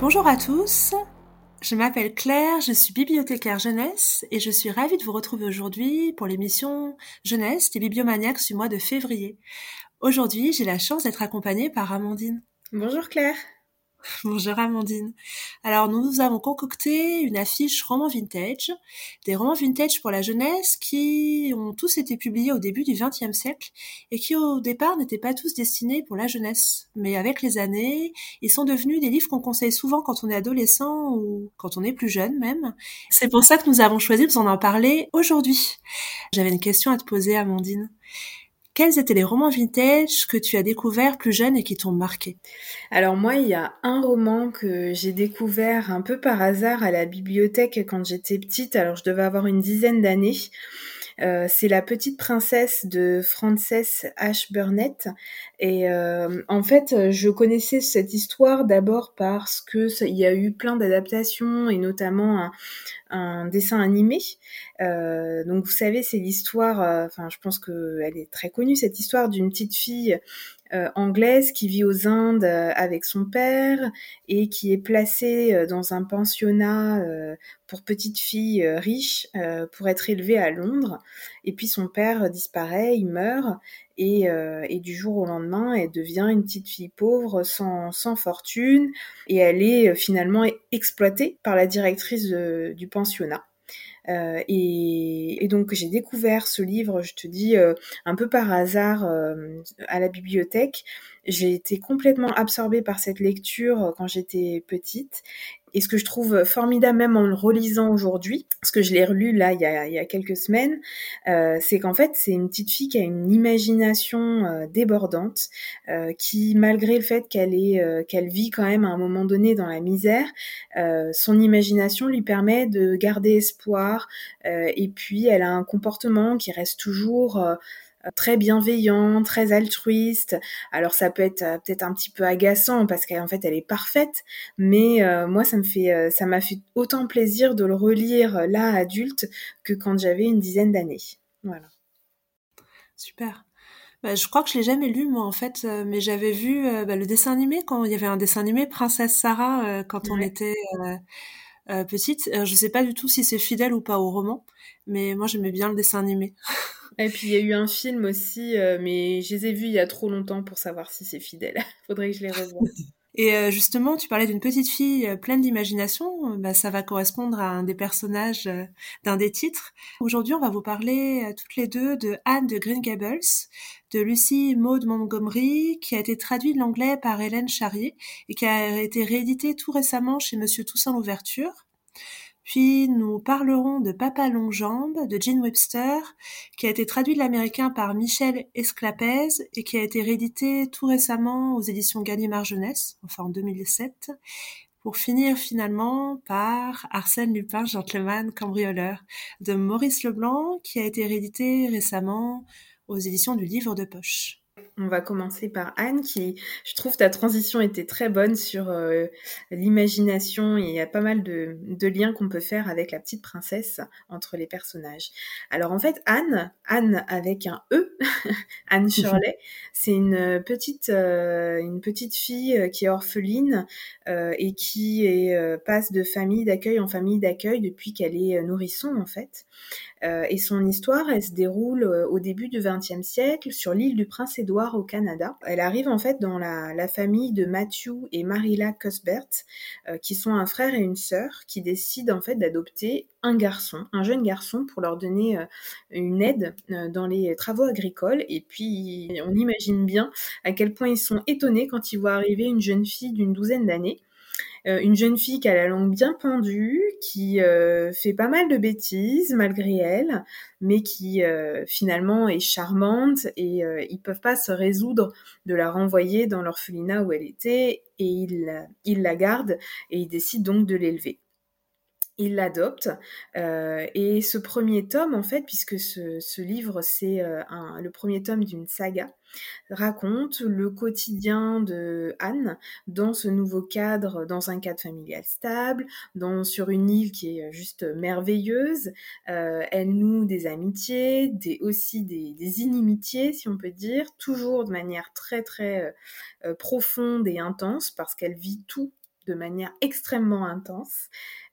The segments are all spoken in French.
Bonjour à tous, je m'appelle Claire, je suis bibliothécaire jeunesse et je suis ravie de vous retrouver aujourd'hui pour l'émission Jeunesse des bibliomaniacs du mois de février. Aujourd'hui, j'ai la chance d'être accompagnée par Amandine. Bonjour Claire. Bonjour Amandine. Alors nous avons concocté une affiche roman vintage, des romans vintage pour la jeunesse qui ont tous été publiés au début du XXe siècle et qui au départ n'étaient pas tous destinés pour la jeunesse. Mais avec les années, ils sont devenus des livres qu'on conseille souvent quand on est adolescent ou quand on est plus jeune même. C'est pour ça que nous avons choisi de vous en parler aujourd'hui. J'avais une question à te poser Amandine. Quels étaient les romans vintage que tu as découverts plus jeune et qui t'ont marqué? Alors moi, il y a un roman que j'ai découvert un peu par hasard à la bibliothèque quand j'étais petite. Alors je devais avoir une dizaine d'années. Euh, c'est La Petite Princesse de Frances H. Burnett. Et euh, en fait, je connaissais cette histoire d'abord parce que il y a eu plein d'adaptations et notamment un, dessin animé. Euh, donc vous savez, c'est l'histoire, euh, enfin je pense qu'elle est très connue, cette histoire d'une petite fille euh, anglaise qui vit aux Indes euh, avec son père et qui est placée euh, dans un pensionnat pour petites filles riches pour être élevée à Londres. Et puis son père disparaît, il meurt et, et, du jour au lendemain, elle devient une petite fille pauvre sans, sans fortune et elle est finalement exploitée par la directrice du pensionnat. Euh, et, et, donc j'ai découvert ce livre, je te dis, euh, un peu par hasard euh, à la bibliothèque. J'ai été complètement absorbée par cette lecture quand j'étais petite et ce que je trouve formidable même en le relisant aujourd'hui, parce que je l'ai relu là il y a, quelques semaines, euh, c'est qu'en fait c'est une petite fille qui a une imagination euh, débordante, euh, qui malgré le fait qu'elle est euh, qu'elle vit quand même à un moment donné dans la misère, euh, son imagination lui permet de garder espoir, et puis elle a un comportement qui reste toujours très bienveillant, très altruiste. Alors ça peut être euh, peut-être un petit peu agaçant parce qu'en fait elle est parfaite, mais euh, moi ça me fait euh, ça m'a fait autant plaisir de le relire là adulte que quand j'avais une dizaine d'années. Voilà. Super. Bah, je crois que je l'ai jamais lu moi en fait, mais j'avais vu bah, le dessin animé quand il y avait un dessin animé Princesse Sarah quand on était petite. je sais pas du tout si c'est fidèle ou pas au roman, mais moi j'aimais bien le dessin animé. Et puis il y a eu un film aussi, euh, mais je les ai vus il y a trop longtemps pour savoir si c'est fidèle. Faudrait que je les revoie. Et euh, justement, tu parlais d'une petite fille euh, pleine d'imagination. Bah, ça va correspondre à un des personnages d'un des titres. Aujourd'hui, on va vous parler toutes les deux de Anne de Green Gables, de Lucie Maud Montgomery, qui a été traduite de l'anglais par Hélène Charrier et qui a été rééditée tout récemment chez Monsieur Toussaint Louverture. Puis nous parlerons de Papa Longjambe de Gene Webster, qui a été traduit de l'américain par Michel Esclapez et qui a été réédité tout récemment aux éditions Gallimard Jeunesse, enfin en 2007. Pour finir finalement par Arsène Lupin, gentleman cambrioleur de Maurice Leblanc, qui a été réédité récemment aux éditions du Livre de Poche. On va commencer par Anne, qui, je trouve, ta transition était très bonne sur euh, l'imagination et il y a pas mal de, liens qu'on peut faire avec la petite princesse entre les personnages. Alors en fait, Anne, Anne avec un E, Anne Shirley, c'est une petite, euh, une petite fille euh, qui est orpheline et qui est, passe de famille d'accueil en famille d'accueil depuis qu'elle est nourrisson en fait. Et son histoire, elle se déroule au début du XXe siècle sur l'île du Prince-Édouard au Canada. Elle arrive en fait dans la, famille de Matthew et Marilla Cuthbert, euh, qui sont un frère et une sœur, qui décident en fait d'adopter un garçon, un jeune garçon, pour leur donner une aide dans les travaux agricoles. Et puis, on imagine bien à quel point ils sont étonnés quand ils voient arriver une jeune fille d'une douzaine d'années euh, une jeune fille qui a la langue bien pendue, qui euh, fait pas mal de bêtises malgré elle, mais qui euh, finalement est charmante et ils peuvent pas se résoudre de la renvoyer dans l'orphelinat où elle était et ils, ils la gardent et ils décident donc de l'élever. Il l'adopte. Euh, et ce premier tome, en fait, puisque ce, livre, c'est euh, le premier tome d'une saga, raconte le quotidien de Anne dans ce nouveau cadre, dans un cadre familial stable, dans, sur une île qui est juste merveilleuse. Euh, elle noue des amitiés, des, aussi des, des, inimitiés, si on peut dire, toujours de manière très très profonde et intense, parce qu'elle vit tout de manière extrêmement intense.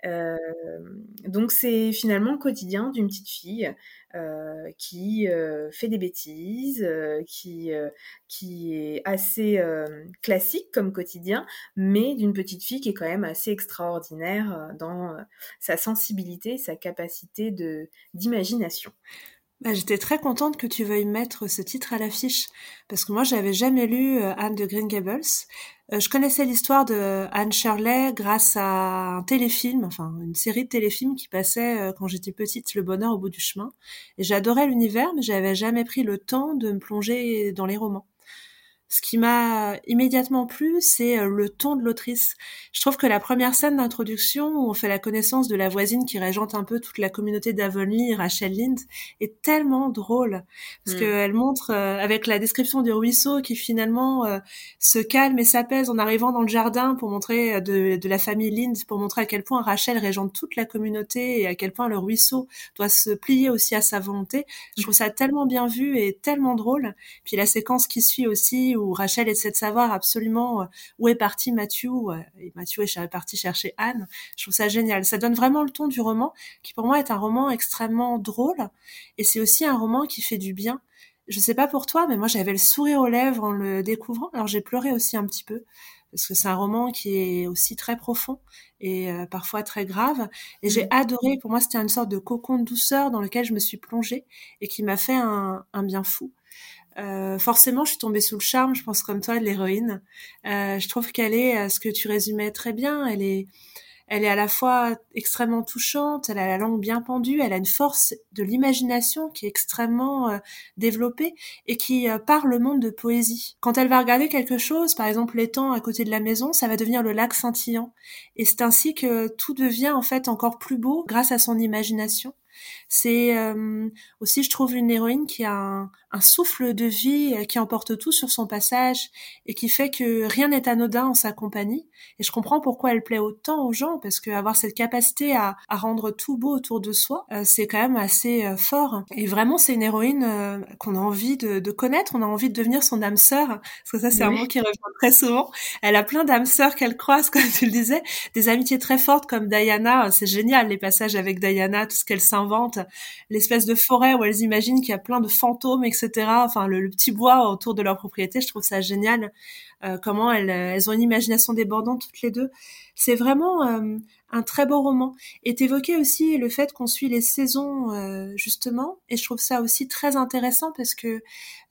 Euh, donc c'est finalement le quotidien d'une petite fille euh, qui euh, fait des bêtises, qui, qui est assez classique comme quotidien, mais d'une petite fille qui est quand même assez extraordinaire dans sa sensibilité, sa capacité d'imagination. Bah, j'étais très contente que tu veuilles mettre ce titre à l'affiche parce que moi j'avais jamais lu Anne de Green Gables. Euh, je connaissais l'histoire de Anne Shirley grâce à un téléfilm, enfin une série de téléfilms qui passait euh, quand j'étais petite, Le Bonheur au bout du chemin. Et j'adorais l'univers, mais j'avais jamais pris le temps de me plonger dans les romans. Ce qui m'a immédiatement plu, c'est euh, le ton de l'autrice. Je trouve que la première scène d'introduction, où on fait la connaissance de la voisine qui régente un peu toute la communauté d'Avonlea, Rachel Lind, est tellement drôle. Parce mm. qu'elle montre, euh, avec la description du ruisseau, qui finalement euh, se calme et s'apaise en arrivant dans le jardin pour montrer de, de, la famille Lind, pour montrer à quel point Rachel régente toute la communauté et à quel point le ruisseau doit se plier aussi à sa volonté. Je trouve ça tellement bien vu et tellement drôle. Puis la séquence qui suit aussi, où Rachel essaie de savoir absolument euh, où est parti Mathieu, euh, et Mathieu est parti chercher Anne. Je trouve ça génial. Ça donne vraiment le ton du roman, qui pour moi est un roman extrêmement drôle, et c'est aussi un roman qui fait du bien. Je sais pas pour toi, mais moi j'avais le sourire aux lèvres en le découvrant. Alors j'ai pleuré aussi un petit peu parce que c'est un roman qui est aussi très profond et euh, parfois très grave. Et j'ai mm. adoré. Pour moi, c'était une sorte de cocon de douceur dans lequel je me suis plongée et qui m'a fait un, un bien fou. Euh, forcément, je suis tombée sous le charme, je pense comme toi, de l'héroïne. Euh, je trouve qu'elle est, euh, ce que tu résumais très bien, elle est, elle est à la fois extrêmement touchante, elle a la langue bien pendue, elle a une force de l'imagination qui est extrêmement euh, développée et qui parle le monde de poésie. Quand elle va regarder quelque chose, par exemple l'étang à côté de la maison, ça va devenir le lac scintillant. Et c'est ainsi que tout devient en fait encore plus beau grâce à son imagination. C'est euh, aussi, je trouve, une héroïne qui a un, un, souffle de vie, euh, qui emporte tout sur son passage et qui fait que rien n'est anodin en sa compagnie. Et je comprends pourquoi elle plaît autant aux gens, parce qu'avoir cette capacité à, à, rendre tout beau autour de soi, euh, c'est quand même assez fort. Et vraiment, c'est une héroïne qu'on a envie de, de, connaître, on a envie de devenir son âme sœur, parce que ça, c'est un mot qui revient très souvent. Elle a plein d'âmes sœurs qu'elle croise, comme tu le disais, des amitiés très fortes comme Diana. C'est génial les passages avec Diana, tout ce qu'elle s'invente l'espèce de forêt où elles imaginent qu'il y a plein de fantômes, etc. Enfin, le, petit bois autour de leur propriété, je trouve ça génial. Euh, comment elles, elles ont une imagination débordante toutes les deux. C'est vraiment euh, un très beau roman. Et t'évoquais aussi le fait qu'on suit les saisons euh, justement, et je trouve ça aussi très intéressant parce que euh,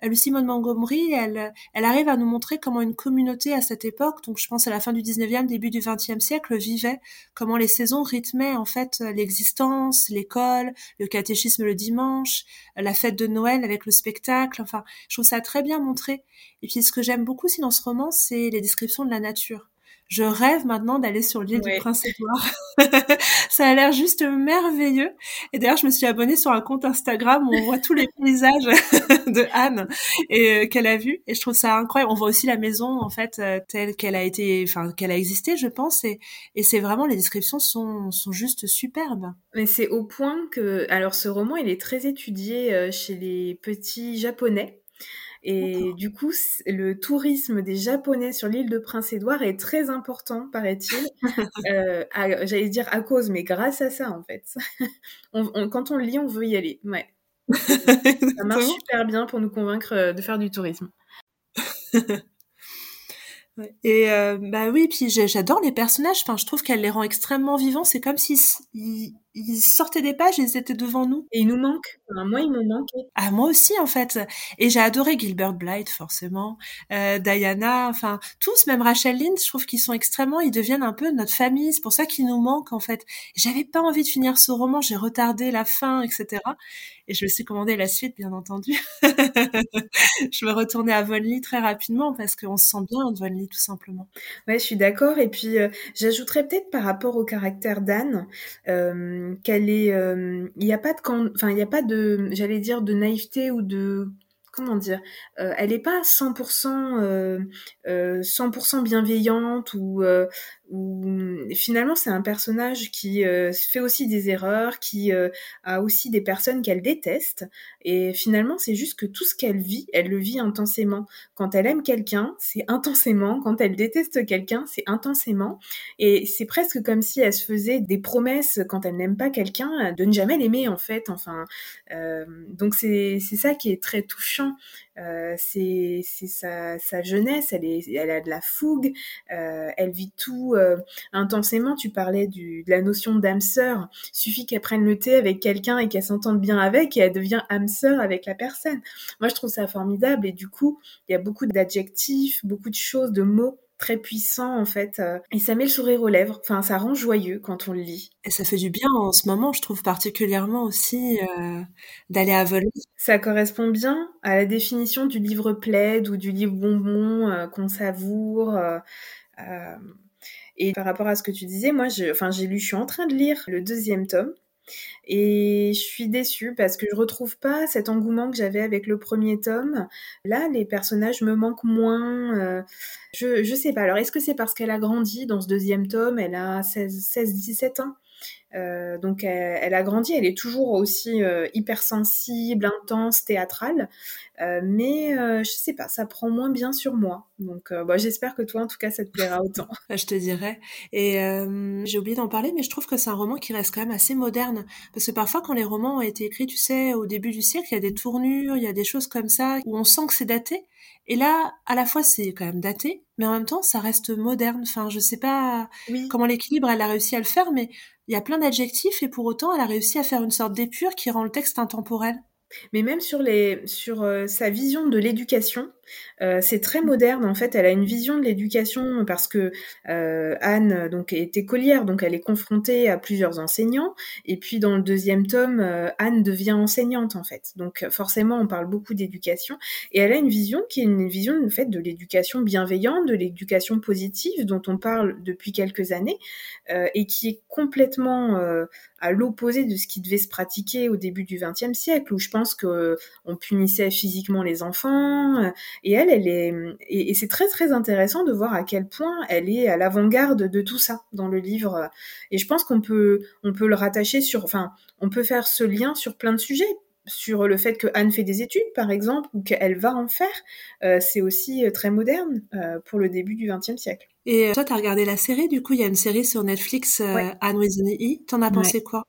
Lucie Maud Montgomery, elle, elle arrive à nous montrer comment une communauté à cette époque, donc je pense à la fin du 19e, début du 20e siècle, vivait, comment les saisons rythmaient en fait l'existence, l'école, le catéchisme le dimanche, la fête de Noël avec le spectacle, enfin, je trouve ça très bien montré. Et puis ce que j'aime beaucoup aussi dans ce roman, c'est les descriptions de la nature je rêve maintenant d'aller sur l'île du Prince-Édouard. ça a l'air juste merveilleux. Et d'ailleurs, je me suis abonnée sur un compte Instagram où on voit tous les paysages de Anne et euh, qu'elle a vu. Et je trouve ça incroyable. On voit aussi la maison en fait euh, telle qu'elle a été, enfin qu'elle a existé, je pense. Et, et c'est vraiment les descriptions sont sont juste superbes. Mais c'est au point que, alors ce roman, il est très étudié euh, chez les petits japonais. Et du coup, le tourisme des Japonais sur l'île de Prince-Édouard est très important, paraît-il. euh, J'allais dire à cause, mais grâce à ça, en fait. on, quand on le lit, on veut y aller. Ouais. ça marche super bien pour nous convaincre euh, de faire du tourisme. Et euh, bah oui, puis j'adore les personnages. Enfin, je trouve qu'elle les rend extrêmement vivants. C'est comme si ils sortaient des pages ils étaient devant nous. Et ils nous manquent. moi, ils m'ont manqué. Ah, moi aussi, en fait. Et j'ai adoré Gilbert Blythe, forcément. Euh, Diana, enfin, tous, même Rachel Lynn, je trouve qu'ils sont extrêmement, ils deviennent un peu notre famille. C'est pour ça qu'ils nous manquent, en fait. J'avais pas envie de finir ce roman, j'ai retardé la fin, etc. Et je me suis commandé la suite, bien entendu. je me retournais à Vonley très rapidement parce qu'on se sent bien en Vonley, tout simplement. Ouais, je suis d'accord. Et puis, euh, j'ajouterais peut-être par rapport au caractère d'Anne, euh, qu'elle est, euh, il n'y a pas de, enfin, il n'y a pas de, j'allais dire, de naïveté ou de comment dire, euh, elle n'est pas 100% euh, 100% bienveillante ou où finalement c'est un personnage qui euh, fait aussi des erreurs, qui euh, a aussi des personnes qu'elle déteste, et finalement c'est juste que tout ce qu'elle vit, elle le vit intensément. Quand elle aime quelqu'un, c'est intensément, quand elle déteste quelqu'un, c'est intensément, et c'est presque comme si elle se faisait des promesses quand elle n'aime pas quelqu'un de ne jamais l'aimer en fait. Enfin, euh, donc c'est ça qui est très touchant. Euh, c'est sa, jeunesse, elle, a de la fougue, euh, elle vit tout euh, intensément. Tu parlais de la notion d'âme sœur. Suffit qu'elle prenne le thé avec quelqu'un et qu'elle s'entende bien avec et elle devient âme sœur avec la personne. Moi, je trouve ça formidable et du coup, il y a beaucoup d'adjectifs, beaucoup de choses, de mots très puissant en fait euh, et ça met le sourire aux lèvres. Enfin ça rend joyeux quand on le lit. Et ça fait du bien en ce moment je trouve particulièrement aussi euh, d'aller à Volney ça correspond bien à la définition du livre plaid ou du livre bonbon euh, qu'on savoure et par rapport à ce que tu disais moi enfin j'ai lu je suis en train de lire le deuxième tome et je suis déçue parce que je retrouve pas cet engouement que j'avais avec le premier tome. Là, les personnages me manquent moins. Euh, je, je sais pas. Alors, est-ce que c'est parce qu'elle a grandi dans ce deuxième tome? Elle a 16-17 ans? Euh, donc elle, a grandi, elle est toujours aussi euh, hypersensible, intense, théâtrale, euh, mais je sais pas, ça prend moins bien sur moi. Donc bah, j'espère que toi, en tout cas, ça te plaira autant. je te dirais. Et j'ai oublié d'en parler, mais je trouve que c'est un roman qui reste quand même assez moderne, parce que parfois quand les romans ont été écrits, tu sais, au début du siècle, il y a des tournures, il y a des choses comme ça où on sent que c'est daté. Et là, à la fois, c'est quand même daté, mais en même temps, ça reste moderne. Enfin, je sais pas comment l'équilibre, elle a réussi à le faire, mais il y a plein d'adjectifs et pour autant, elle a réussi à faire une sorte d'épure qui rend le texte intemporel. Mais même sur, les, sur euh, sa vision de l'éducation, euh, c'est très moderne en fait. Elle a une vision de l'éducation parce que euh, Anne donc est écolière, donc elle est confrontée à plusieurs enseignants. Et puis dans le deuxième tome, euh, Anne devient enseignante en fait. Donc forcément, on parle beaucoup d'éducation. Et elle a une vision qui est une vision en fait de l'éducation bienveillante, de l'éducation positive dont on parle depuis quelques années et qui est complètement à l'opposé de ce qui devait se pratiquer au début du XXe siècle, où je pense que on punissait physiquement les enfants, et elle, elle est, et, c'est très très intéressant de voir à quel point elle est à l'avant-garde de tout ça dans le livre. Et je pense qu'on peut, on peut le rattacher sur, enfin, on peut faire ce lien sur plein de sujets sur le fait que Anne fait des études, par exemple, ou qu'elle va en faire, euh, c'est aussi euh, très moderne euh, pour le début du XXe siècle. Et toi, tu as regardé la série, du coup, il y a une série sur Netflix, Anne with an E. T'en as pensé quoi?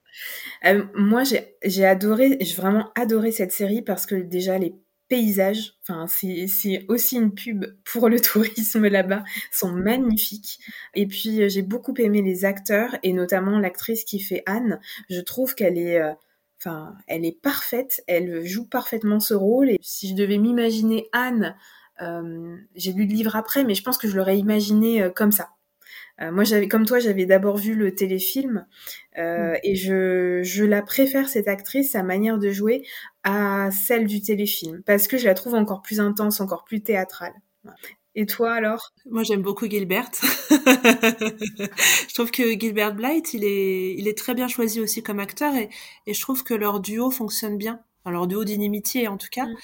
Moi, j'ai adoré, j'ai vraiment adoré cette série parce que déjà, les paysages, enfin c'est aussi une pub pour le tourisme là-bas, sont magnifiques. Et puis euh, j'ai beaucoup aimé les acteurs et notamment l'actrice qui fait Anne. Je trouve qu'elle est, euh, enfin elle est parfaite, elle joue parfaitement ce rôle. Et si je devais m'imaginer Anne, euh, j'ai lu le livre après, mais je pense que je l'aurais imaginé comme ça. Euh, moi, j'avais, comme toi, j'avais d'abord vu le téléfilm euh, mm. et je, je la préfère cette actrice, sa manière de jouer, à celle du téléfilm parce que je la trouve encore plus intense, encore plus théâtrale. Et toi alors? Moi j'aime beaucoup Gilbert. je trouve que Gilbert Blight, il est, il est très bien choisi aussi comme acteur et, et je trouve que leur duo fonctionne bien. Enfin, leur duo d'inimitié en tout cas. Mm.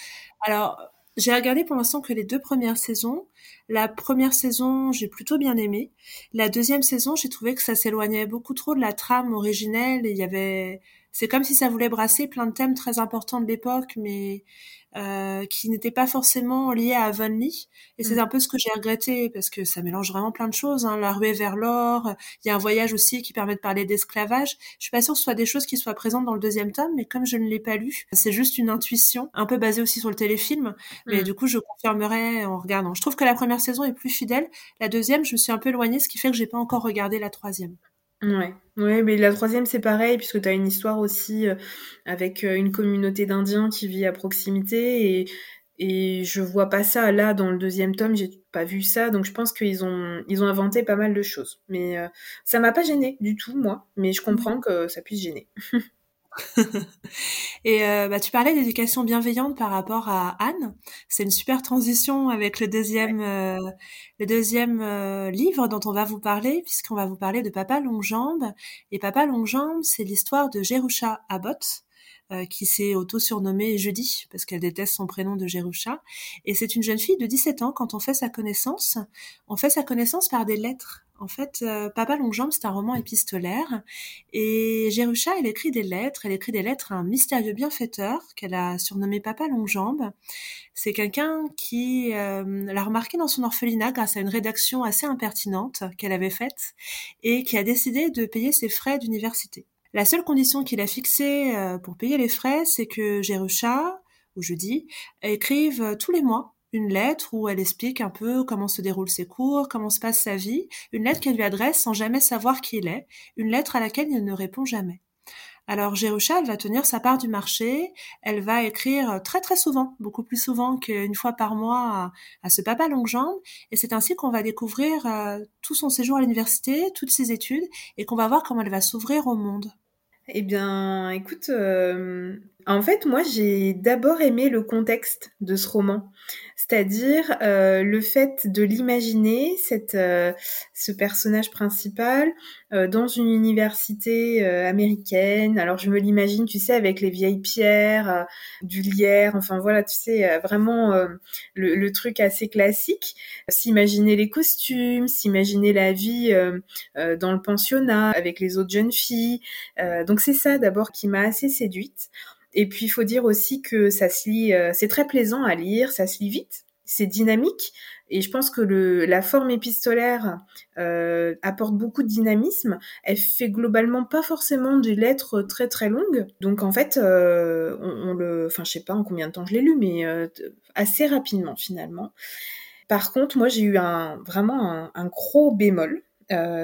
Alors j'ai regardé pour l'instant que les deux premières saisons. La première saison, j'ai plutôt bien aimé. La deuxième saison, j'ai trouvé que ça s'éloignait beaucoup trop de la trame originelle et il y avait, c'est comme si ça voulait brasser plein de thèmes très importants de l'époque, mais euh, qui n'était pas forcément lié à Avonlea. Et c'est mm. un peu ce que j'ai regretté parce que ça mélange vraiment plein de choses. Hein. La ruée vers l'or, il y a un voyage aussi qui permet de parler d'esclavage. Je suis pas sûre que ce soit des choses qui soient présentes dans le deuxième tome, mais comme je ne l'ai pas lu, c'est juste une intuition, un peu basée aussi sur le téléfilm. Mais mm. du coup, je confirmerai en regardant. Je trouve que la première saison est plus fidèle. La deuxième, je me suis un peu éloignée, ce qui fait que j'ai pas encore regardé la troisième. Ouais. Ouais, mais la troisième c'est pareil puisque tu as une histoire aussi euh, avec euh, une communauté d'Indiens qui vit à proximité et et je vois pas ça là dans le deuxième tome, j'ai pas vu ça, donc je pense qu'ils ont ils ont inventé pas mal de choses. Mais euh, ça m'a pas gêné du tout moi, mais je comprends que ça puisse gêner. et euh, bah, tu parlais d'éducation bienveillante par rapport à Anne. C'est une super transition avec le deuxième, euh, le deuxième euh, livre dont on va vous parler, puisqu'on va vous parler de Papa Longjambe. Et Papa Longjambe, c'est l'histoire de Jerusha Abbott, qui s'est auto-surnommée Jeudi, parce qu'elle déteste son prénom de Jerusha. Et c'est une jeune fille de 17 ans, quand on fait sa connaissance, on fait sa connaissance par des lettres. En fait, euh, Papa Longjambe, c'est un roman épistolaire. Et Jerusha, elle écrit des lettres. Elle écrit des lettres à un mystérieux bienfaiteur qu'elle a surnommé Papa Longjambe. C'est quelqu'un qui euh, l'a remarqué dans son orphelinat grâce à une rédaction assez impertinente qu'elle avait faite et qui a décidé de payer ses frais d'université. La seule condition qu'il a fixée euh, pour payer les frais, c'est que Jerusha, ou je dis, écrive tous les mois une lettre où elle explique un peu comment se déroulent ses cours, comment se passe sa vie, une lettre qu'elle lui adresse sans jamais savoir qui il est, une lettre à laquelle il ne répond jamais. Alors Jerusha, elle va tenir sa part du marché, elle va écrire très très souvent, beaucoup plus souvent qu'une fois par mois à, ce papa longue jambe, et c'est ainsi qu'on va découvrir euh, tout son séjour à l'université, toutes ses études, et qu'on va voir comment elle va s'ouvrir au monde. Eh bien, écoute, euh, en fait, moi, j'ai d'abord aimé le contexte de ce roman, c'est-à-dire euh, le fait de l'imaginer, cette, euh, ce personnage principal, euh, dans une université américaine. Alors, je me l'imagine, tu sais, avec les vieilles pierres, du lierre, enfin voilà, tu sais, vraiment le, le, truc assez classique. S'imaginer les costumes, s'imaginer la vie dans le pensionnat avec les autres jeunes filles. donc, c'est ça d'abord qui m'a assez séduite. Et puis il faut dire aussi que ça se lit, euh, c'est très plaisant à lire, ça se lit vite, c'est dynamique. Et je pense que la forme épistolaire euh, apporte beaucoup de dynamisme. Elle fait globalement pas forcément des lettres très très longues. Donc en fait, euh, on, le, enfin je sais pas en combien de temps je l'ai lu, mais euh, assez rapidement finalement. Par contre, moi j'ai eu vraiment un, gros bémol,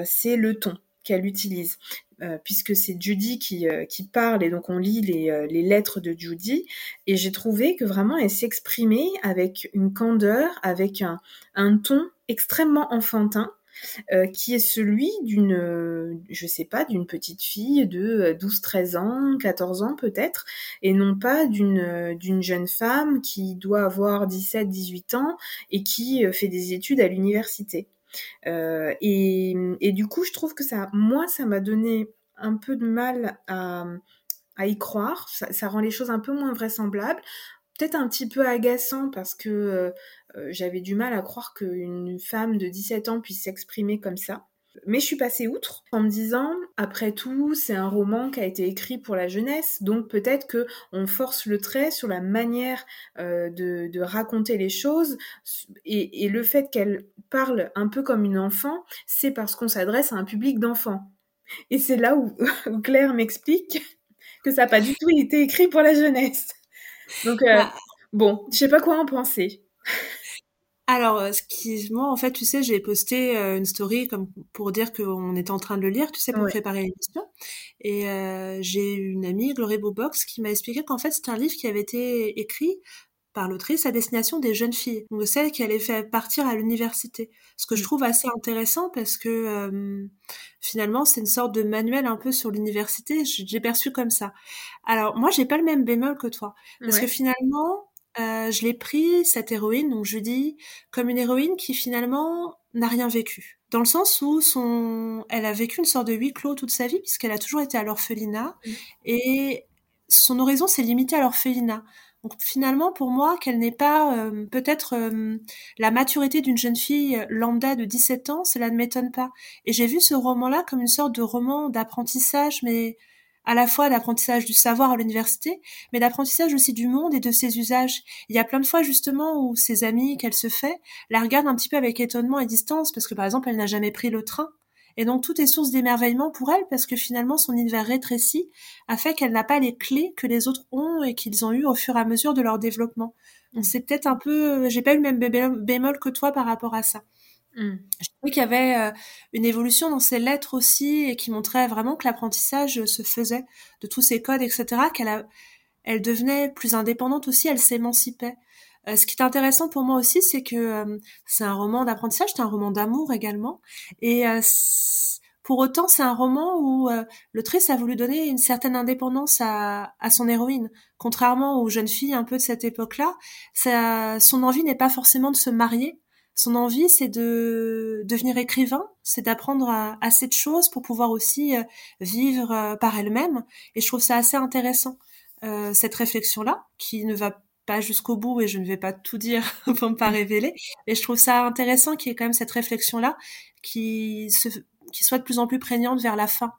c'est le ton qu'elle utilise. Euh, puisque c'est Judy qui, euh, qui parle et donc on lit les, euh, les lettres de Judy et j'ai trouvé que vraiment elle s'exprimait avec une candeur, avec un, un ton extrêmement enfantin qui est celui d'une, je sais pas, d'une petite fille de 12-13 ans, 14 ans peut-être, et non pas d'une d'une jeune femme qui doit avoir 17-18 ans et qui fait des études à l'université. Euh, et, du coup, je trouve que ça, moi, ça m'a donné un peu de mal à, y croire. Ça, rend les choses un peu moins vraisemblables. Peut-être un petit peu agaçant parce que euh j'avais du mal à croire qu'une femme de 17 ans puisse s'exprimer comme ça. Mais je suis passée outre en me disant, après tout, c'est un roman qui a été écrit pour la jeunesse, donc peut-être que on force le trait sur la manière euh, de, de, raconter les choses et, et le fait qu'elle parle un peu comme une enfant, c'est parce qu'on s'adresse à un public d'enfants. Et c'est là où, où Claire m'explique que ça n'a pas du tout été écrit pour la jeunesse. Donc euh, bah. bon, je sais pas quoi en penser. Alors, euh, ce qui, moi, en fait, tu sais, j'ai posté euh, une story comme pour dire qu'on était en train de le lire, tu sais, pour préparer l'émission. Et euh, j'ai une amie, Glory Bobox, qui m'a expliqué qu'en fait, c'est un livre qui avait été écrit par l'autrice à destination des jeunes filles, donc celles qui allaient faire partir à l'université. Ce que je mm. trouve assez intéressant parce que euh, finalement, c'est une sorte de manuel un peu sur l'université. J'ai perçu comme ça. Alors, moi, j'ai pas le même bémol que toi, parce que finalement, euh, je l'ai pris, cette héroïne, donc je dis, comme une héroïne qui finalement n'a rien vécu. Dans le sens où son, elle a vécu une sorte de huis clos toute sa vie, puisqu'elle a toujours été à l'orphelinat, mmh. et son horizon s'est limité à l'orphelinat. Donc finalement, pour moi, qu'elle n'ait pas euh, peut-être euh, la maturité d'une jeune fille lambda de 17 ans, cela ne m'étonne pas. Et j'ai vu ce roman-là comme une sorte de roman d'apprentissage, mais à la fois d'apprentissage du savoir à l'université, mais d'apprentissage aussi du monde et de ses usages. Il y a plein de fois justement où ses amis qu'elle se fait la regardent un petit peu avec étonnement et distance parce que par exemple elle n'a jamais pris le train. Et donc tout est source d'émerveillement pour elle parce que finalement son univers rétréci a fait qu'elle n'a pas les clés que les autres ont et qu'ils ont eu au fur et à mesure de leur développement. Donc c'est peut-être un peu, j'ai pas eu le même bémol que toi par rapport à ça. Mm. Je trouvais qu'il y avait une évolution dans ses lettres aussi et qui montrait vraiment que l'apprentissage se faisait de tous ces codes, etc. Qu'elle elle devenait plus indépendante aussi, elle s'émancipait. ce qui est intéressant pour moi aussi, c'est que c'est un roman d'apprentissage, c'est un roman d'amour également, et pour autant, c'est un roman où euh, l'autrice a voulu donner une certaine indépendance à, son héroïne. Contrairement aux jeunes filles un peu de cette époque-là, son envie n'est pas forcément de se marier. Son envie, c'est de devenir écrivain, c'est d'apprendre assez de choses pour pouvoir aussi euh, vivre euh, par elle-même. Et je trouve ça assez intéressant, cette réflexion-là, qui ne va pas jusqu'au bout et je ne vais pas tout dire pour ne pas révéler. Et je trouve ça intéressant qu'il y ait quand même cette réflexion-là qui se qui soit de plus en plus prégnante vers la fin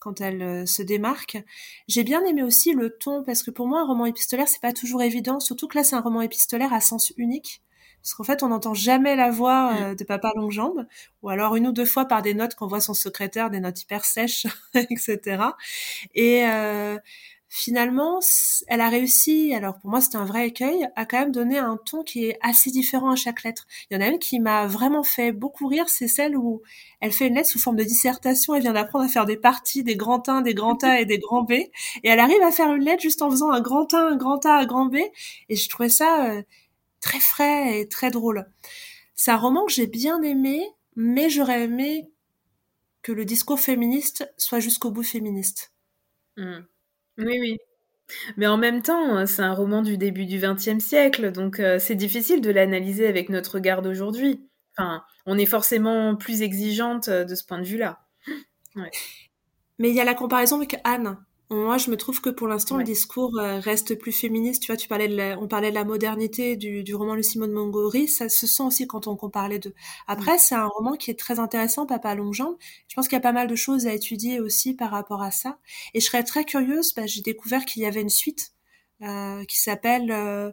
quand elle euh, se démarque. J'ai bien aimé aussi le ton parce que pour moi un roman épistolaire c'est pas toujours évident, surtout que là c'est un roman épistolaire à sens unique. Parce qu'en fait, on n'entend jamais la voix euh, de Papa Longue-Jambe, ou alors une ou deux fois par des notes qu'on voit son secrétaire, des notes hyper sèches, etc. Et euh, finalement, elle a réussi, alors pour moi c'était un vrai écueil, à quand même donner un ton qui est assez différent à chaque lettre. Il y en a une qui m'a vraiment fait beaucoup rire, c'est celle où elle fait une lettre sous forme de dissertation, elle vient d'apprendre à faire des parties, des grands 1, des grands A et des grands B, et elle arrive à faire une lettre juste en faisant un grand 1, un grand A, un grand B, et je trouvais ça euh, très frais et très drôle. C'est un roman que j'ai bien aimé, mais j'aurais aimé que le discours féministe soit jusqu'au bout féministe. Mmh. Oui, oui. Mais en même temps, euh, c'est un roman du début du XXe siècle, donc euh, c'est difficile de l'analyser avec notre regard d'aujourd'hui. Enfin, on est forcément plus exigeante euh, de ce point de vue-là. Mais il y a la comparaison avec Anne. Moi, je me trouve que pour l'instant, le discours euh, reste plus féministe. Tu vois, tu parlais de on parlait de la modernité du, du roman Le Simon de Montgomery. Ça se sent aussi quand on compare les deux. Après, c'est un roman qui est très intéressant, Papa Longjambe. Je pense qu'il y a pas mal de choses à étudier aussi par rapport à ça. Et je serais très curieuse. Bah, j'ai découvert qu'il y avait une suite euh, qui s'appelle euh,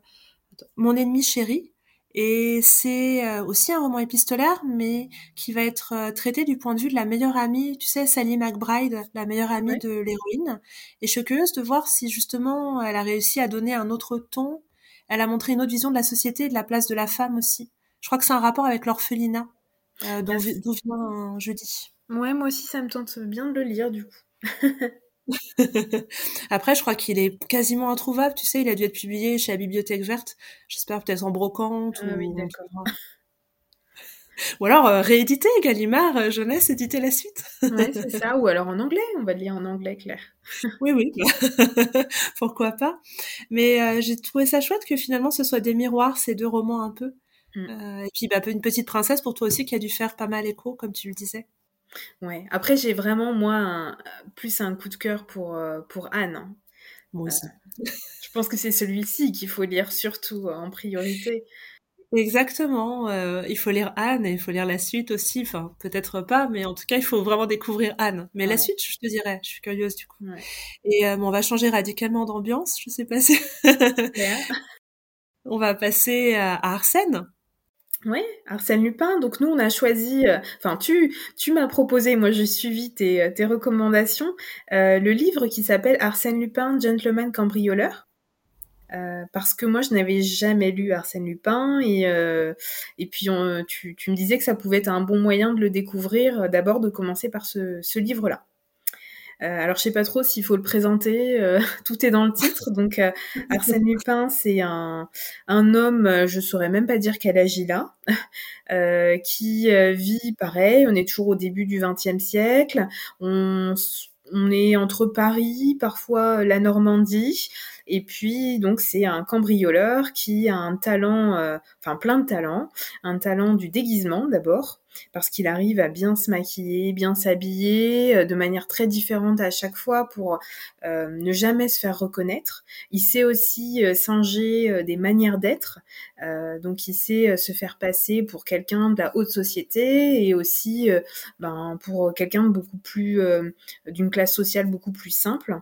Mon ennemi chéri et c'est euh, aussi un roman épistolaire, mais qui va être euh, traité du point de vue de la meilleure amie, tu sais, Sally McBride, la meilleure amie de l'héroïne. Et je suis curieuse de voir si justement elle a réussi à donner un autre ton. Elle a montré une autre vision de la société et de la place de la femme aussi. Je crois que c'est un rapport avec l'orphelinat, euh, d'où vient Jeudi. Ouais, moi aussi ça me tente bien de le lire du coup. Après, je crois qu'il est quasiment introuvable. Tu sais, il a dû être publié chez la Bibliothèque Verte. J'espère peut-être en brocante. Ah, ou... oui, d'accord. ou alors euh, rééditer Gallimard euh, jeunesse, éditer la suite. ouais, c'est ça. Ou alors en anglais. On va le lire en anglais, Claire. oui, oui. Pourquoi pas. Mais euh, j'ai trouvé ça chouette que finalement ce soit des miroirs ces deux romans un peu. Mm. et puis bah, une petite princesse pour toi aussi qui a dû faire pas mal écho, comme tu le disais. Ouais. Après, j'ai vraiment, moi, plus un coup de cœur pour, euh, pour Anne. Hein. Moi aussi. Euh, je pense que c'est celui-ci qu'il faut lire surtout euh, en priorité. Exactement. il faut lire Anne et il faut lire la suite aussi. Enfin, peut-être pas, mais en tout cas, il faut vraiment découvrir Anne. Mais la suite, je te dirais, je suis curieuse du coup. Et on va changer radicalement d'ambiance. Je sais pas si. on va passer à Arsène. Oui, Arsène Lupin. Donc nous, on a choisi, euh, enfin tu, tu m'as proposé, moi j'ai suivi tes, euh, tes recommandations, euh, le livre qui s'appelle Arsène Lupin, Gentleman Cambrioleur. parce que moi je n'avais jamais lu Arsène Lupin et, et puis tu, tu me disais que ça pouvait être un bon moyen de le découvrir, d'abord de commencer par ce, ce livre-là. Euh, alors je sais pas trop s'il faut le présenter, euh, tout est dans le titre. Donc euh, Arsène Lupin, c'est un, un homme, je saurais même pas dire quel âge il a, qui vit pareil. On est toujours au début du XXe siècle. On, on est entre Paris, parfois la Normandie. Et puis donc c'est un cambrioleur qui a un talent, enfin plein de talents, un talent du déguisement d'abord, parce qu'il arrive à bien se maquiller, bien s'habiller euh, de manière très différente à chaque fois pour euh, ne jamais se faire reconnaître. Il sait aussi euh, singer des manières d'être, donc il sait se faire passer pour quelqu'un de la haute société et aussi ben, pour quelqu'un beaucoup plus d'une classe sociale beaucoup plus simple.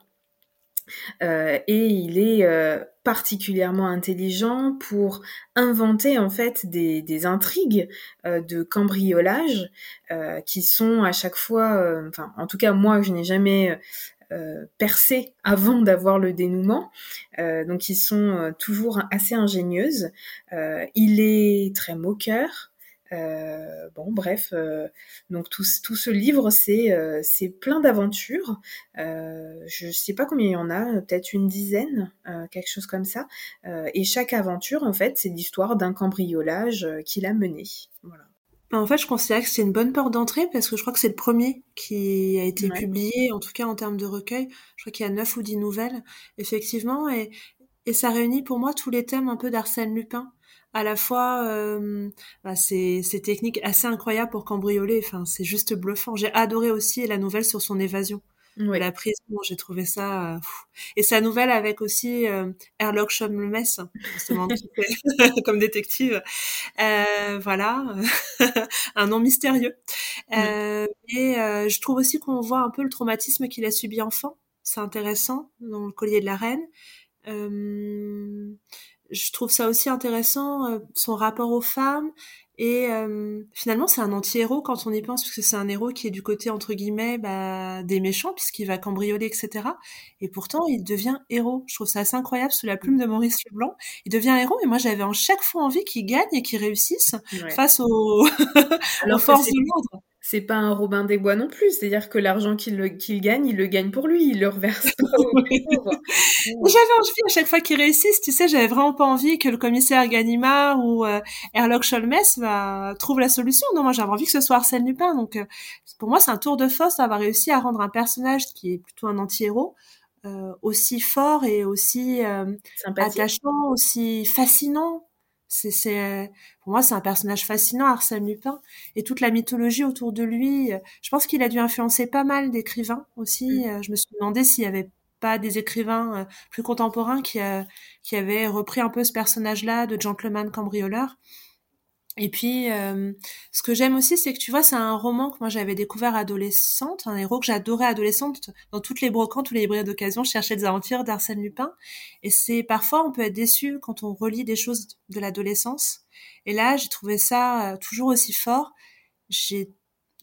Euh, et il est euh, particulièrement intelligent pour inventer en fait des, intrigues euh, de cambriolage qui sont à chaque fois, enfin en tout cas moi je n'ai jamais percé avant d'avoir le dénouement, donc ils sont toujours assez ingénieuses. il est très moqueur. Euh, bon, bref, euh, donc tout, tout, ce livre, c'est euh, plein d'aventures. je sais pas combien il y en a, peut-être une dizaine, quelque chose comme ça. et chaque aventure, en fait, c'est l'histoire d'un cambriolage qu'il a mené. Voilà. Bah, en fait, je considère que c'est une bonne porte d'entrée parce que je crois que c'est le premier qui a été publié, en tout cas en termes de recueil. Je crois qu'il y a neuf ou dix nouvelles, effectivement, et, et ça réunit pour moi tous les thèmes un peu d'Arsène Lupin à la fois euh, bah, ces, techniques assez incroyables pour cambrioler. Enfin, c'est juste bluffant. J'ai adoré aussi la nouvelle sur son évasion. La prison, j'ai trouvé ça. Euh, et sa nouvelle avec aussi euh, Herlock Sholmes, justement, comme détective. Euh, voilà, un nom mystérieux. Euh, et euh, je trouve aussi qu'on voit un peu le traumatisme qu'il a subi enfant. C'est intéressant dans le collier de la reine. Je trouve ça aussi intéressant, euh, son rapport aux femmes. Et euh, finalement, c'est un anti-héros quand on y pense, parce que c'est un héros qui est du côté, entre guillemets, bah, des méchants, puisqu'il va cambrioler, etc. Et pourtant, il devient héros. Je trouve ça assez incroyable, sous la plume de Maurice Leblanc. Il devient héros, et moi, j'avais en chaque fois envie qu'il gagne et qu'il réussisse face aux, aux forces de l'ordre c'est pas un Robin des Bois non plus. C'est-à-dire que l'argent qu'il gagne, il le gagne pour lui. Il le reverse pas J'avais envie à chaque fois qu'il réussisse. Tu sais, j'avais vraiment pas envie que le commissaire Ganimard ou euh, Herlock Sholmes bah, trouve la solution. Non, moi j'avais envie que ce soit Arsène Lupin. Donc euh, pour moi, c'est un tour de force d'avoir réussi à rendre un personnage qui est plutôt un anti-héros euh, aussi fort et aussi attachant, aussi fascinant c'est, pour moi, c'est un personnage fascinant, Arsène Lupin, et toute la mythologie autour de lui. Euh, je pense qu'il a dû influencer pas mal d'écrivains aussi. Mm. Euh, je me suis demandé s'il y avait pas des écrivains euh, plus contemporains qui, qui avaient repris un peu ce personnage-là de gentleman cambrioleur. Et puis, euh, ce que j'aime aussi, c'est que tu vois, c'est un roman que moi j'avais découvert adolescente, un héros que j'adorais adolescente. Dans toutes les brocantes, tous les librairies d'occasion, je cherchais des aventures d'Arsène Lupin. Et c'est parfois, on peut être déçu quand on relit des choses de l'adolescence. Et là, j'ai trouvé ça euh, toujours aussi fort. J'ai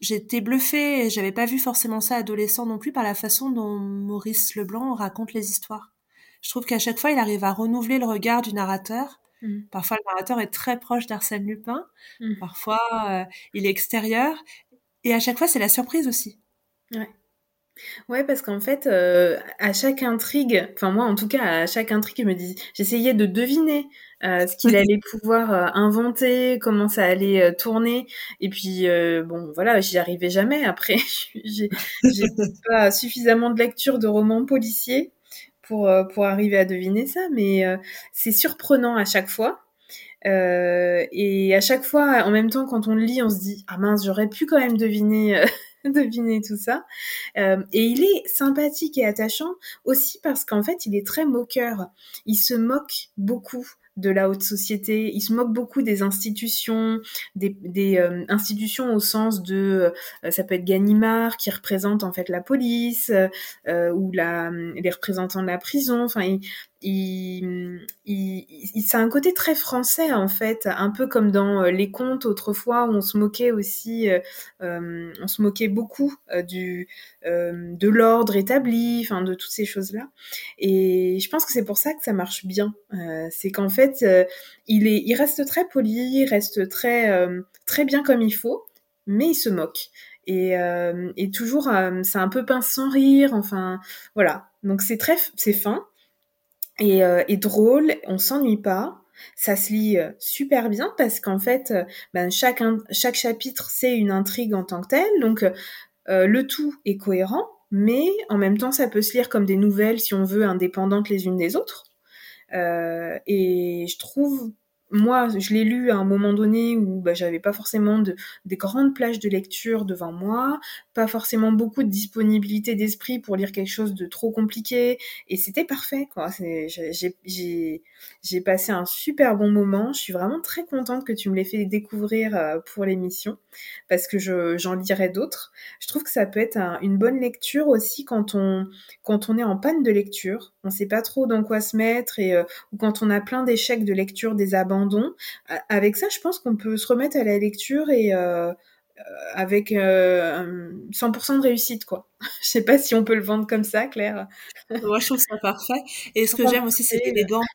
J'étais bluffée et j'avais pas vu forcément ça adolescent non plus par la façon dont Maurice Leblanc raconte les histoires. Je trouve qu'à chaque fois, il arrive à renouveler le regard du narrateur Mmh. Parfois, le narrateur est très proche d'Arsène Lupin. Mmh. Parfois, euh, il est extérieur. Et à chaque fois, c'est la surprise aussi. Ouais. Ouais, parce qu'en fait, euh, à chaque intrigue, enfin moi en tout cas, à chaque intrigue, je me dis, j'essayais de deviner euh, ce qu'il allait pouvoir inventer, comment ça allait tourner, et puis bon, voilà, j'y arrivais jamais. Après, j'ai pas suffisamment de lecture de romans policiers pour, euh, pour arriver à deviner ça, mais euh, c'est surprenant à chaque fois. Euh, et à chaque fois, en même temps, quand on le lit, on se dit ah mince, j'aurais pu quand même deviner, euh, deviner tout ça. Euh, et il est sympathique et attachant aussi parce qu'en fait, il est très moqueur. Il se moque beaucoup de la haute société. Il se moque beaucoup des institutions, des, des euh, institutions au sens de, euh, ça peut être Ganimard qui représente en fait la police euh, ou la, les représentants de la prison. Enfin, il, il, c'est un côté très français en fait, un peu comme dans euh, les contes autrefois où on se moquait aussi, euh, euh on se moquait beaucoup du de l'ordre établi, enfin de toutes ces choses là. Et je pense que c'est pour ça que ça marche bien. c'est qu'en fait, il est, il reste très poli, il reste très très bien comme il faut, mais il se moque. Et, et toujours, c'est un peu pince sans rire. Enfin, voilà. Donc c'est très, c'est fin et, euh, et drôle, on s'ennuie pas. Ça se lit euh, super bien parce qu'en fait, euh, ben, chaque, chapitre, c'est une intrigue en tant que telle. Donc, le tout est cohérent, mais en même temps, ça peut se lire comme des nouvelles, si on veut, indépendantes les unes des autres. et je trouve moi, je l'ai lu à un moment donné où bah, j'avais pas forcément de, des grandes plages de lecture devant moi, pas forcément beaucoup de disponibilité d'esprit pour lire quelque chose de trop compliqué, et c'était parfait. J'ai passé un super bon moment. Je suis vraiment très contente que tu me l'aies fait découvrir euh, pour l'émission, parce que j'en lirai d'autres. Je trouve que ça peut être une bonne lecture aussi quand on quand on est en panne de lecture, on sait pas trop dans quoi se mettre, et euh, ou quand on a plein d'échecs de lecture, des abandons avec ça, je pense qu'on peut se remettre à la lecture et euh, euh, avec 100% euh, de réussite, quoi. je sais pas si on peut le vendre comme ça, Claire. Moi, je trouve ça parfait. Et ce que j'aime aussi, c'est l'élégance.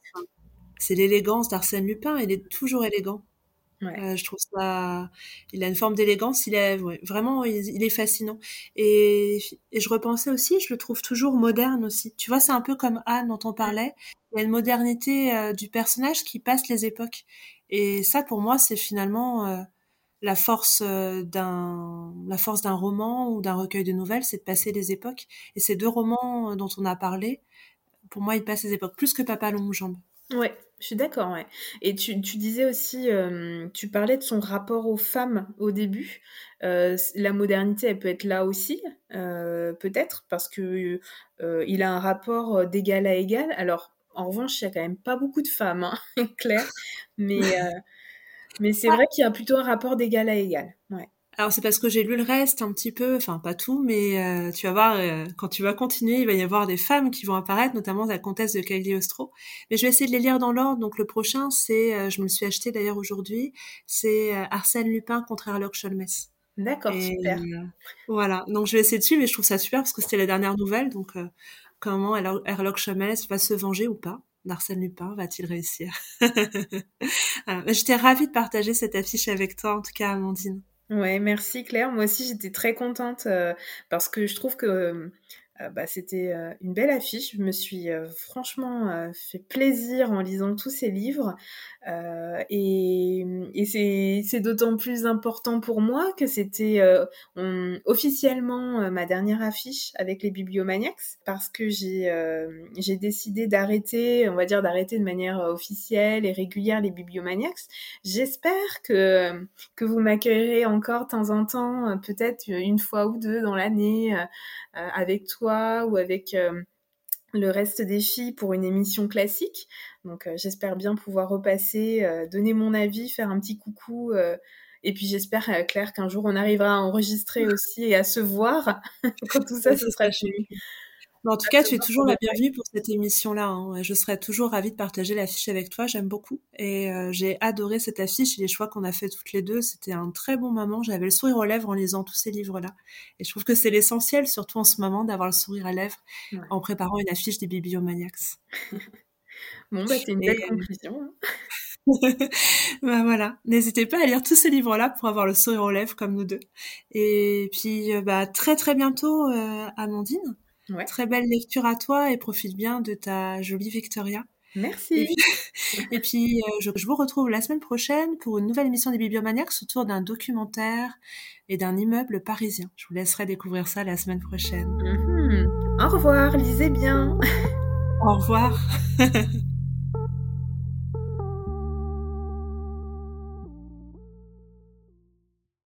C'est l'élégance d'Arsène Lupin. Il est toujours élégant. Euh, je trouve ça, il a une forme d'élégance, il est vraiment, il, est fascinant. Et, et, je repensais aussi, je le trouve toujours moderne aussi. Tu vois, c'est un peu comme Anne dont on parlait. Il y a une modernité euh, du personnage qui passe les époques. Et ça, pour moi, c'est finalement euh, la force d'un, la force d'un roman ou d'un recueil de nouvelles, c'est de passer les époques. Et ces deux romans dont on a parlé, pour moi, ils passent les époques plus que Papa Longue Jambe. Ouais, je suis d'accord, ouais. Et tu, tu disais aussi, euh, tu parlais de son rapport aux femmes au début. Euh, la modernité, elle peut être là aussi, euh, peut-être, parce que il a un rapport d'égal à égal. Alors, en revanche, il y a quand même pas beaucoup de femmes, hein, clair. Mais, mais c'est vrai qu'il y a plutôt un rapport d'égal à égal. Ouais. Alors c'est parce que j'ai lu le reste un petit peu, enfin pas tout, mais euh, tu vas voir, euh, quand tu vas continuer, il va y avoir des femmes qui vont apparaître, notamment la comtesse de Cagliostro. Mais je vais essayer de les lire dans l'ordre. Donc le prochain, c'est, euh, je me le suis acheté d'ailleurs aujourd'hui, c'est Arsène Lupin contre Herlock Sholmes. D'accord, super. voilà, donc je vais essayer dessus, mais je trouve ça super parce que c'était la dernière nouvelle, donc comment Herlock Sholmes va se venger ou pas d'Arsène Lupin? Va-t-il réussir? J'étais ravie de partager cette affiche avec toi, en tout cas, Amandine. Ouais, merci Claire. Moi aussi, j'étais très contente euh, parce que je trouve que bah, c'était euh, une belle affiche. Je me suis franchement fait plaisir en lisant tous ces livres. Euh, et, c'est d'autant plus important pour moi que c'était euh, officiellement euh, ma dernière affiche avec les Bibliomaniacs parce que j'ai j'ai décidé d'arrêter, on va dire d'arrêter de manière officielle et régulière les Bibliomaniacs. J'espère que que vous m'accueillerez encore de temps en temps, peut-être une fois ou deux dans l'année avec toi ou avec le reste des filles pour une émission classique. Donc euh, j'espère bien pouvoir repasser, euh, donner mon avis, faire un petit coucou. Euh, et puis j'espère, Claire, qu'un jour on arrivera à enregistrer aussi et à se voir quand tout ça, ce sera fini en tout cas, tu es toujours la bienvenue pour cette émission-là. Hein. Je serais toujours ravie de partager l'affiche avec toi. J'aime beaucoup. Et euh, j'ai adoré cette affiche et les choix qu'on a fait toutes les deux. C'était un très bon moment. J'avais le sourire aux lèvres en lisant tous ces livres-là. Et je trouve que c'est l'essentiel, surtout en ce moment, d'avoir le sourire à lèvres en préparant une affiche des Bibliomaniacs. bon, bah, c'est une belle conclusion. Hein. bah voilà, n'hésitez pas à lire tous ces livres-là pour avoir le sourire aux lèvres comme nous deux. Et puis, euh, bah, très très bientôt, euh, Amandine. Très belle lecture à toi et profite bien de ta jolie Victoria. Merci. Et puis, euh, je, vous retrouve la semaine prochaine pour une nouvelle émission des Bibliomaniacs autour d'un documentaire et d'un immeuble parisien. Je vous laisserai découvrir ça la semaine prochaine. Mhm. Au revoir, lisez bien. Au revoir.